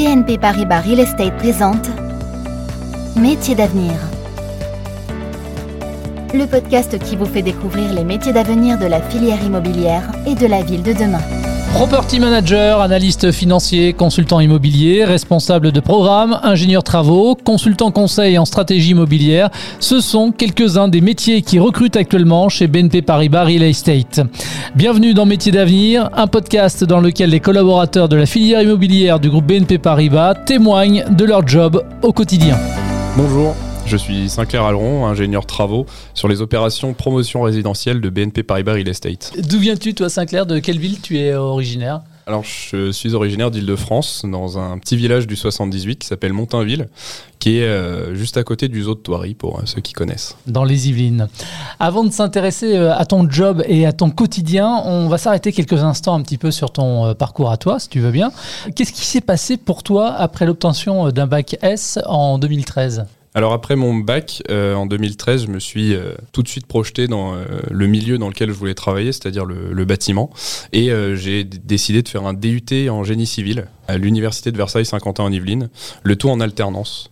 BNP Paribas Real Estate présente Métiers d'avenir. Le podcast qui vous fait découvrir les métiers d'avenir de la filière immobilière et de la ville de demain. Property manager, analyste financier, consultant immobilier, responsable de programme, ingénieur travaux, consultant conseil en stratégie immobilière, ce sont quelques-uns des métiers qui recrutent actuellement chez BNP Paribas Real Estate. Bienvenue dans Métiers d'avenir, un podcast dans lequel les collaborateurs de la filière immobilière du groupe BNP Paribas témoignent de leur job au quotidien. Bonjour, je suis Sinclair Alleron, ingénieur travaux sur les opérations promotion résidentielle de BNP Paribas Real Estate. D'où viens-tu toi Sinclair? De quelle ville tu es originaire? Alors, je suis originaire d'Île-de-France, dans un petit village du 78 qui s'appelle Montainville, qui est euh, juste à côté du zoo de Thoiry, pour euh, ceux qui connaissent. Dans les Yvelines. Avant de s'intéresser euh, à ton job et à ton quotidien, on va s'arrêter quelques instants un petit peu sur ton parcours à toi, si tu veux bien. Qu'est-ce qui s'est passé pour toi après l'obtention d'un bac S en 2013 alors après mon bac, euh, en 2013, je me suis euh, tout de suite projeté dans euh, le milieu dans lequel je voulais travailler, c'est-à-dire le, bâtiment. Et j'ai décidé de faire un DUT en génie civil à l'Université de Versailles Saint-Quentin en Yvelines, le tout en alternance.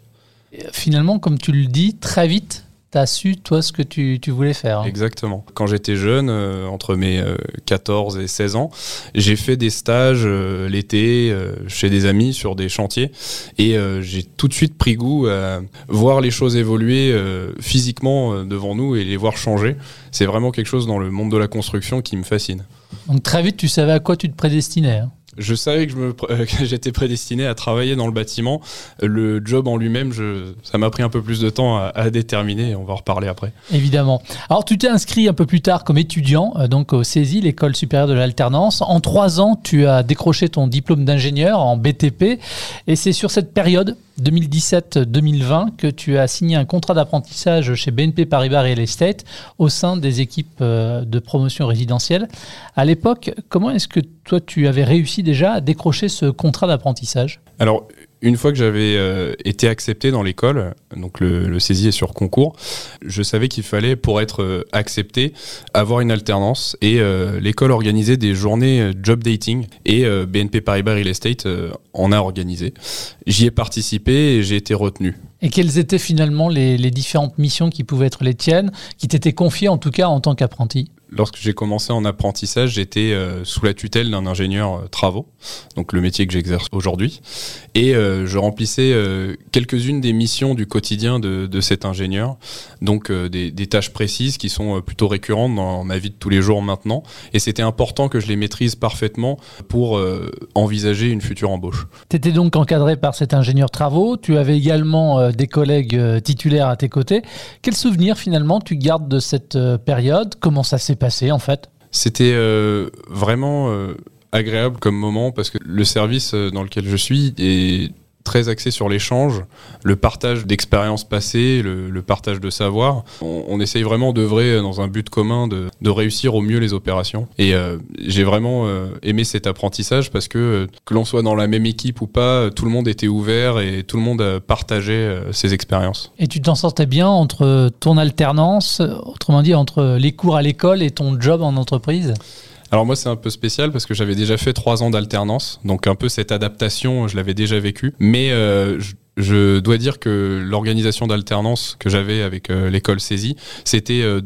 finalement, comme tu le dis, très vite, tu as su, toi, ce que tu, voulais faire. Hein? Exactement. Quand j'étais jeune, euh, entre mes 14 euh, et 16 ans, j'ai fait des stages euh, l'été chez des amis sur des chantiers et j'ai tout de suite pris goût à voir les choses évoluer physiquement devant nous et les voir changer. C'est vraiment quelque chose dans le monde de la construction qui me fascine. Donc très vite, tu savais à quoi tu te prédestinais. Hein? Je savais que, j'étais prédestiné à travailler dans le bâtiment. Le job en lui-même, ça m'a pris un peu plus de temps à, déterminer. On va en reparler après. Évidemment. Alors, tu t'es inscrit un peu plus tard comme étudiant, euh, donc au CESI, l'école supérieure de l'alternance. En trois ans, tu as décroché ton diplôme d'ingénieur en BTP. Et c'est sur cette période 2017-2020 que tu as signé un contrat d'apprentissage chez BNP Paribas Real Estate au sein des équipes euh, de promotion résidentielle. À l'époque, comment est-ce que toi tu avais réussi déjà à décrocher ce contrat d'apprentissage? Une fois que j'avais euh, été accepté dans l'école, donc le, saisie est sur concours, je savais qu'il fallait, pour être euh, accepté, avoir une alternance. Et euh, l'école organisait des journées job dating et BNP Paribas Real Estate en a organisé. J'y ai participé et j'ai été retenu. Et quelles étaient finalement les différentes missions qui pouvaient être les tiennes, qui t'étaient confiées en tout cas en tant qu'apprenti? Lorsque j'ai commencé en apprentissage, j'étais euh, sous la tutelle d'un ingénieur euh, travaux, donc le métier que j'exerce aujourd'hui. Et euh, je remplissais quelques-unes des missions du quotidien de, cet ingénieur, donc des, tâches précises qui sont plutôt récurrentes dans ma vie de tous les jours maintenant. Et c'était important que je les maîtrise parfaitement pour envisager une future embauche. Tu étais donc encadré par cet ingénieur travaux, tu avais également des collègues titulaires à tes côtés. Quel souvenir finalement tu gardes de cette période? Comment ça s'est C'était euh, vraiment euh, agréable comme moment parce que le service euh, dans lequel je suis est très axé sur l'échange, le partage d'expériences passées, le, partage de savoir. On, essaye vraiment d'œuvrer dans un but commun de, réussir au mieux les opérations. Et euh, j'ai vraiment euh, aimé cet apprentissage parce que euh, que l'on soit dans la même équipe ou pas, tout le monde était ouvert et tout le monde partageait ses expériences. Et tu t'en sortais bien entre ton alternance, autrement dit entre les cours à l'école et ton job en entreprise? Alors moi c'est un peu spécial parce que j'avais déjà fait trois ans d'alternance, donc un peu cette adaptation je l'avais déjà vécu. Mais euh, je, dois dire que l'organisation d'alternance que j'avais avec euh, l'école saisie, c'était euh,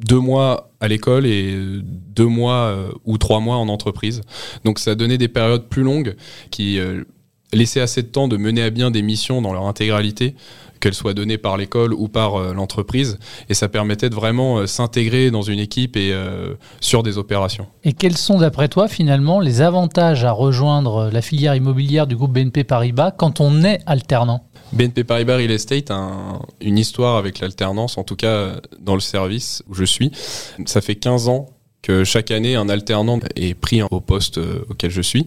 deux mois à l'école et deux mois ou trois mois en entreprise. Donc ça donnait des périodes plus longues qui laissaient assez de temps de mener à bien des missions dans leur intégralité qu'elle soit donnée par l'école ou par euh, l'entreprise. Et ça permettait de vraiment euh, s'intégrer dans une équipe et euh, sur des opérations. Et quels sont, d'après toi, finalement, les avantages à rejoindre la filière immobilière du groupe BNP Paribas quand on est alternant? BNP Paribas Real Estate a une histoire avec l'alternance, en tout cas dans le service où je suis. Ça fait 15 ans que chaque année, un alternant est pris au poste euh, auquel je suis.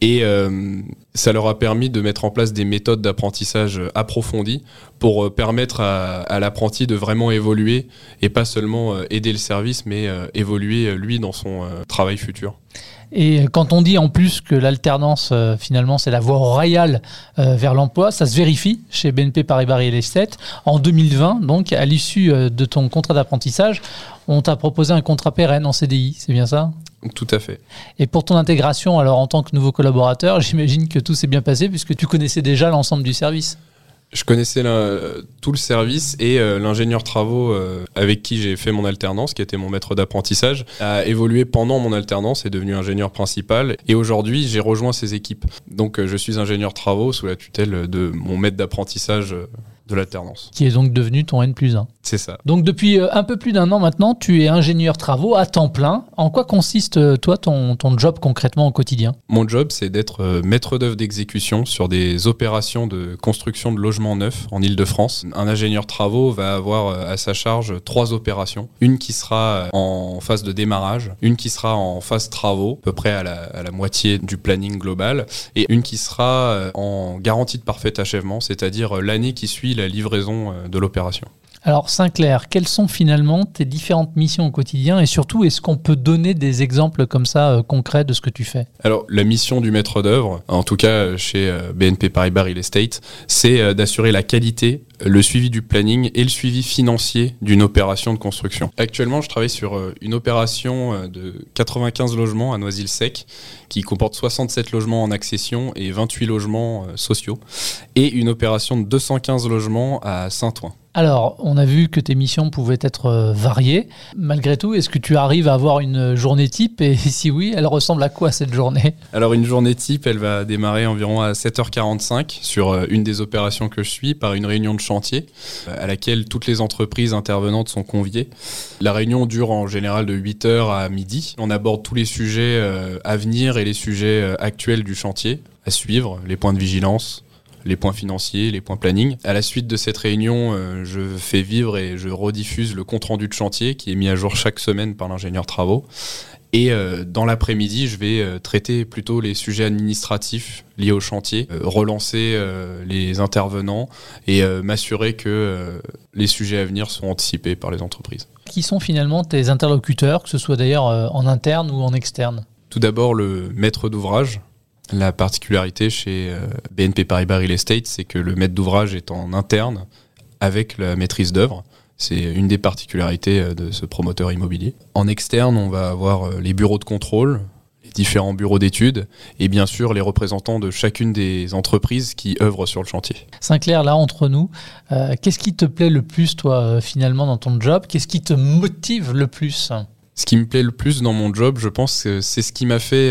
Et euh, ça leur a permis de mettre en place des méthodes d'apprentissage approfondies pour euh, permettre à, l'apprenti de vraiment évoluer et pas seulement aider le service, mais évoluer lui dans son travail futur. Et quand on dit en plus que l'alternance, finalement, c'est la voie royale vers l'emploi, ça se vérifie chez BNP Paribas Real Estate. En 2020, donc, à l'issue de ton contrat d'apprentissage, on t'a proposé un contrat pérenne en CDI, c'est bien ça? Tout à fait. Et pour ton intégration, alors en tant que nouveau collaborateur, j'imagine que tout s'est bien passé puisque tu connaissais déjà l'ensemble du service. Je connaissais tout le service et euh, l'ingénieur travaux euh, avec qui j'ai fait mon alternance, qui était mon maître d'apprentissage, a évolué pendant mon alternance, est devenu ingénieur principal et aujourd'hui j'ai rejoint ses équipes. Donc euh, je suis ingénieur travaux sous la tutelle de mon maître d'apprentissage de l'alternance. Qui est donc devenu ton N plus 1. C'est ça. Donc depuis euh, un peu plus d'un an maintenant, tu es ingénieur travaux à temps plein. En quoi consiste, euh, toi, ton, ton job concrètement au quotidien? Mon job, c'est d'être euh, maître d'œuvre d'exécution sur des opérations de construction de logements neufs en Ile-de-France. Un ingénieur travaux va avoir à sa charge trois opérations. Une qui sera en phase de démarrage, une qui sera en phase travaux, à peu près à la, à la moitié du planning global, et une qui sera en garantie de parfait achèvement, c'est-à-dire l'année qui suit la livraison de l'opération. Alors Sinclair, quelles sont finalement tes différentes missions au quotidien et surtout est-ce qu'on peut donner des exemples comme ça euh, concrets de ce que tu fais? Alors la mission du maître d'œuvre, en tout cas chez euh, BNP Paribas Real Estate, c'est euh, d'assurer la qualité, le suivi du planning et le suivi financier d'une opération de construction. Actuellement, je travaille sur une opération de 95 logements à Noisy-le-Sec qui comporte 67 logements en accession et 28 logements sociaux et une opération de 215 logements à Saint-Ouen. Alors, on a vu que tes missions pouvaient être euh, variées. Malgré tout, est-ce que tu arrives à avoir une journée type? Et si oui, elle ressemble à quoi cette journée? Alors, une journée type, elle va démarrer environ à 7h45 sur euh, une des opérations que je suis par une réunion de euh, à laquelle toutes les entreprises intervenantes sont conviées. La réunion dure en général de 8h à midi. On aborde tous les sujets à venir et les sujets actuels du chantier à suivre, les points de vigilance, les points financiers, les points planning. À la suite de cette réunion, euh, je fais vivre et je rediffuse le compte rendu de chantier qui est mis à jour chaque semaine par l'ingénieur travaux. Et euh, dans l'après-midi, je vais euh, traiter plutôt les sujets administratifs liés au chantier, relancer les intervenants et m'assurer que les sujets à venir sont anticipés par les entreprises. Qui sont finalement tes interlocuteurs, que ce soit d'ailleurs en interne ou en externe? Tout d'abord le maître d'ouvrage, la particularité chez euh, BNP Paribas Real Estate, c'est que le maître d'ouvrage est en interne avec la maîtrise d'œuvre. C'est une des particularités euh, de ce promoteur immobilier. En externe, on va avoir euh, les bureaux de contrôle, les différents bureaux d'études et bien sûr les représentants de chacune des entreprises qui œuvrent sur le chantier. Sinclair, là entre nous, qu'est-ce qui te plaît le plus toi finalement dans ton job? Qu'est-ce qui te motive le plus? Ce qui me plaît le plus dans mon job, je pense, c'est ce qui m'a fait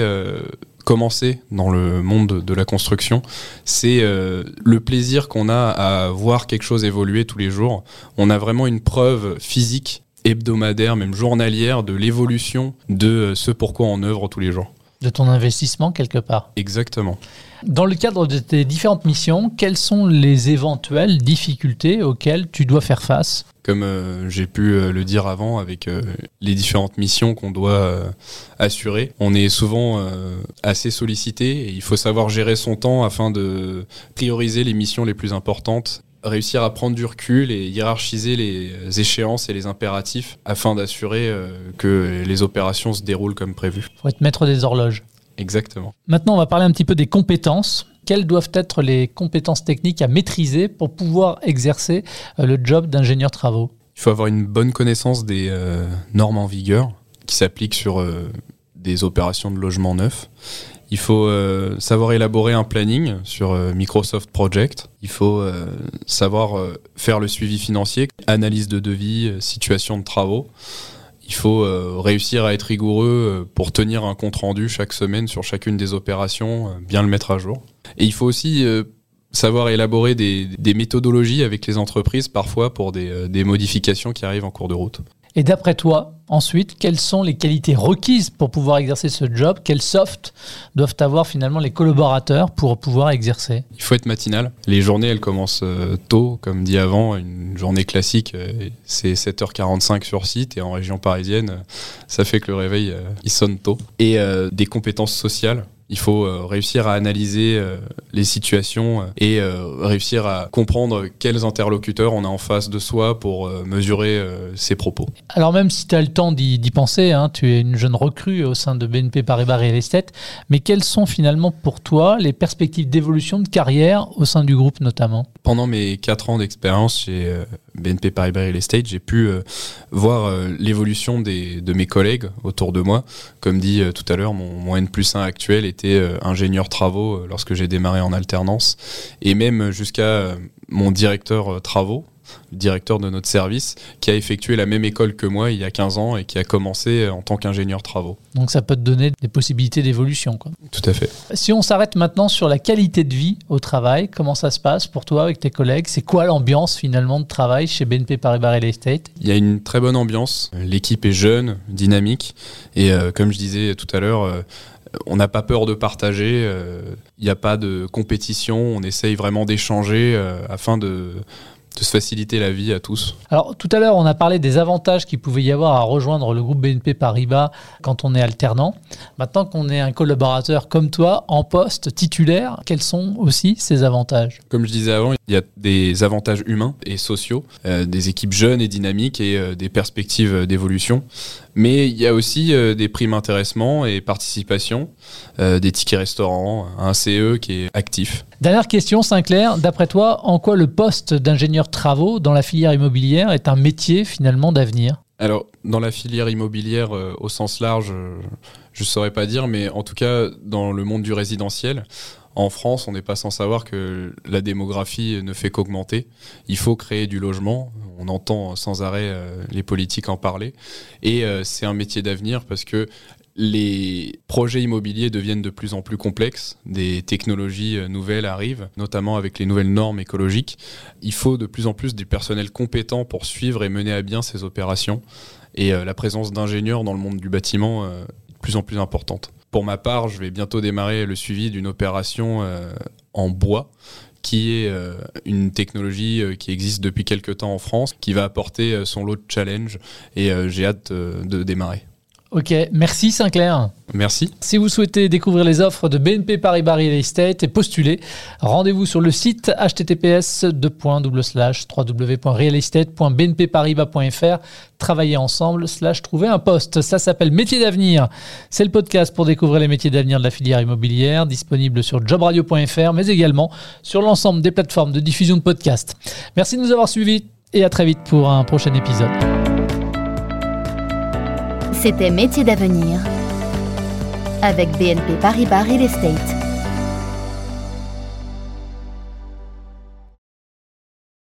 dans le monde de la construction, c'est euh, le plaisir qu'on a à voir quelque chose évoluer tous les jours. On a vraiment une preuve physique, hebdomadaire, même journalière de l'évolution de euh, ce pourquoi on œuvre tous les jours. De ton investissement quelque part. Exactement. Dans le cadre de tes différentes missions, quelles sont les éventuelles difficultés auxquelles tu dois faire face Comme euh, j'ai pu euh, le dire avant, avec euh, les différentes missions qu'on doit assurer, on est souvent assez sollicité il faut savoir gérer son temps afin de prioriser les missions les plus importantes réussir à prendre du recul et hiérarchiser les échéances et les impératifs afin d'assurer que les opérations se déroulent comme prévu. Il faut être maître des horloges. Exactement. Maintenant, on va parler un petit peu des compétences. Quelles doivent être les compétences techniques à maîtriser pour pouvoir exercer euh, le job d'ingénieur travaux? Il faut avoir une bonne connaissance des euh, normes en vigueur qui s'appliquent sur euh, des opérations de logement neuf. Il faut savoir élaborer un planning sur Microsoft Project. Il faut savoir faire le suivi financier, analyse de devis, situation de travaux. Il faut euh, réussir à être rigoureux euh, pour tenir un compte rendu chaque semaine sur chacune des opérations, euh, bien le mettre à jour. Et il faut aussi savoir élaborer des, méthodologies avec les entreprises parfois pour des modifications qui arrivent en cours de route. Et d'après toi, ensuite, quelles sont les qualités requises pour pouvoir exercer ce job? Quels soft doivent avoir finalement les collaborateurs pour pouvoir exercer? Il faut être matinal. Les journées, elles commencent euh, tôt, comme dit avant. Une journée classique, euh, c'est 7h45 sur site et en région parisienne, euh, ça fait que le réveil, il sonne tôt. Et des compétences sociales il faut euh, réussir à analyser euh, les situations euh, et réussir à comprendre quels interlocuteurs on a en face de soi pour mesurer ses propos. Alors même si tu as le temps d'y penser, hein, tu es une jeune recrue au sein de BNP Paribas Real Estate, mais quelles sont finalement pour toi les perspectives d'évolution de carrière au sein du groupe notamment? Pendant mes 4 ans d'expérience chez euh, BNP Paribas Real Estate, j'ai pu euh, voir euh, l'évolution de mes collègues autour de moi. Comme dit tout à l'heure, mon, mon, N plus 1 actuel était ingénieur travaux lorsque j'ai démarré en alternance. Et même jusqu'à mon directeur travaux, directeur de notre service, qui a effectué la même école que moi il y a 15 ans et qui a commencé en tant qu'ingénieur travaux. Donc ça peut te donner des possibilités d'évolution. Tout à fait. Si on s'arrête maintenant sur la qualité de vie au travail, comment ça se passe pour toi avec tes collègues? C'est quoi l'ambiance finalement de travail chez BNP Paribas Real Estate Il y a une très bonne ambiance. L'équipe est jeune, dynamique et euh, comme je disais tout à l'heure, euh, on n'a pas peur de partager, euh, il n'y a pas de compétition, on essaye vraiment d'échanger afin de de se faciliter la vie à tous. Alors tout à l'heure, on a parlé des avantages qu'il pouvait y avoir à rejoindre le groupe BNP Paribas quand on est alternant. Maintenant qu'on est un collaborateur comme toi, en poste titulaire, quels sont aussi ces avantages? Comme je disais avant, il y a des avantages humains et sociaux, euh, des équipes jeunes et dynamiques et euh, des perspectives d'évolution. Mais il y a aussi euh, des primes intéressement et participation, des tickets restaurants, un CE qui est actif. Dernière question, Sinclair. D'après toi, en quoi le poste d'ingénieur travaux dans la filière immobilière est un métier finalement d'avenir? Alors, dans la filière immobilière euh, au sens large, euh, je ne saurais pas dire, mais en tout cas, dans le monde du résidentiel, en France, on n'est pas sans savoir que la démographie ne fait qu'augmenter. Il faut créer du logement. On entend sans arrêt euh, les politiques en parler. Et c'est un métier d'avenir parce que les projets immobiliers deviennent de plus en plus complexes, des technologies euh, nouvelles arrivent, notamment avec les nouvelles normes écologiques. Il faut de plus en plus du personnel compétent pour suivre et mener à bien ces opérations. Et euh, la présence d'ingénieurs dans le monde du bâtiment euh, est de plus en plus importante. Pour ma part, je vais bientôt démarrer le suivi d'une opération en bois qui est une technologie qui existe depuis quelques temps en France, qui va apporter son lot de challenge et j'ai hâte de démarrer. Ok, merci Sinclair. Merci. Si vous souhaitez découvrir les offres de BNP Paribas Real Estate et postuler, rendez-vous sur le site https www.realestate.bnpparibas.fr. Travailler ensemble slash trouver un poste. Ça s'appelle Métier d'avenir. C'est le podcast pour découvrir les métiers d'avenir de la filière immobilière, disponible sur jobradio.fr, mais également sur l'ensemble des plateformes de diffusion de podcasts. Merci de nous avoir suivis et à très vite pour un prochain épisode. C'était Métier d'avenir avec BNP Paribas Real Estate.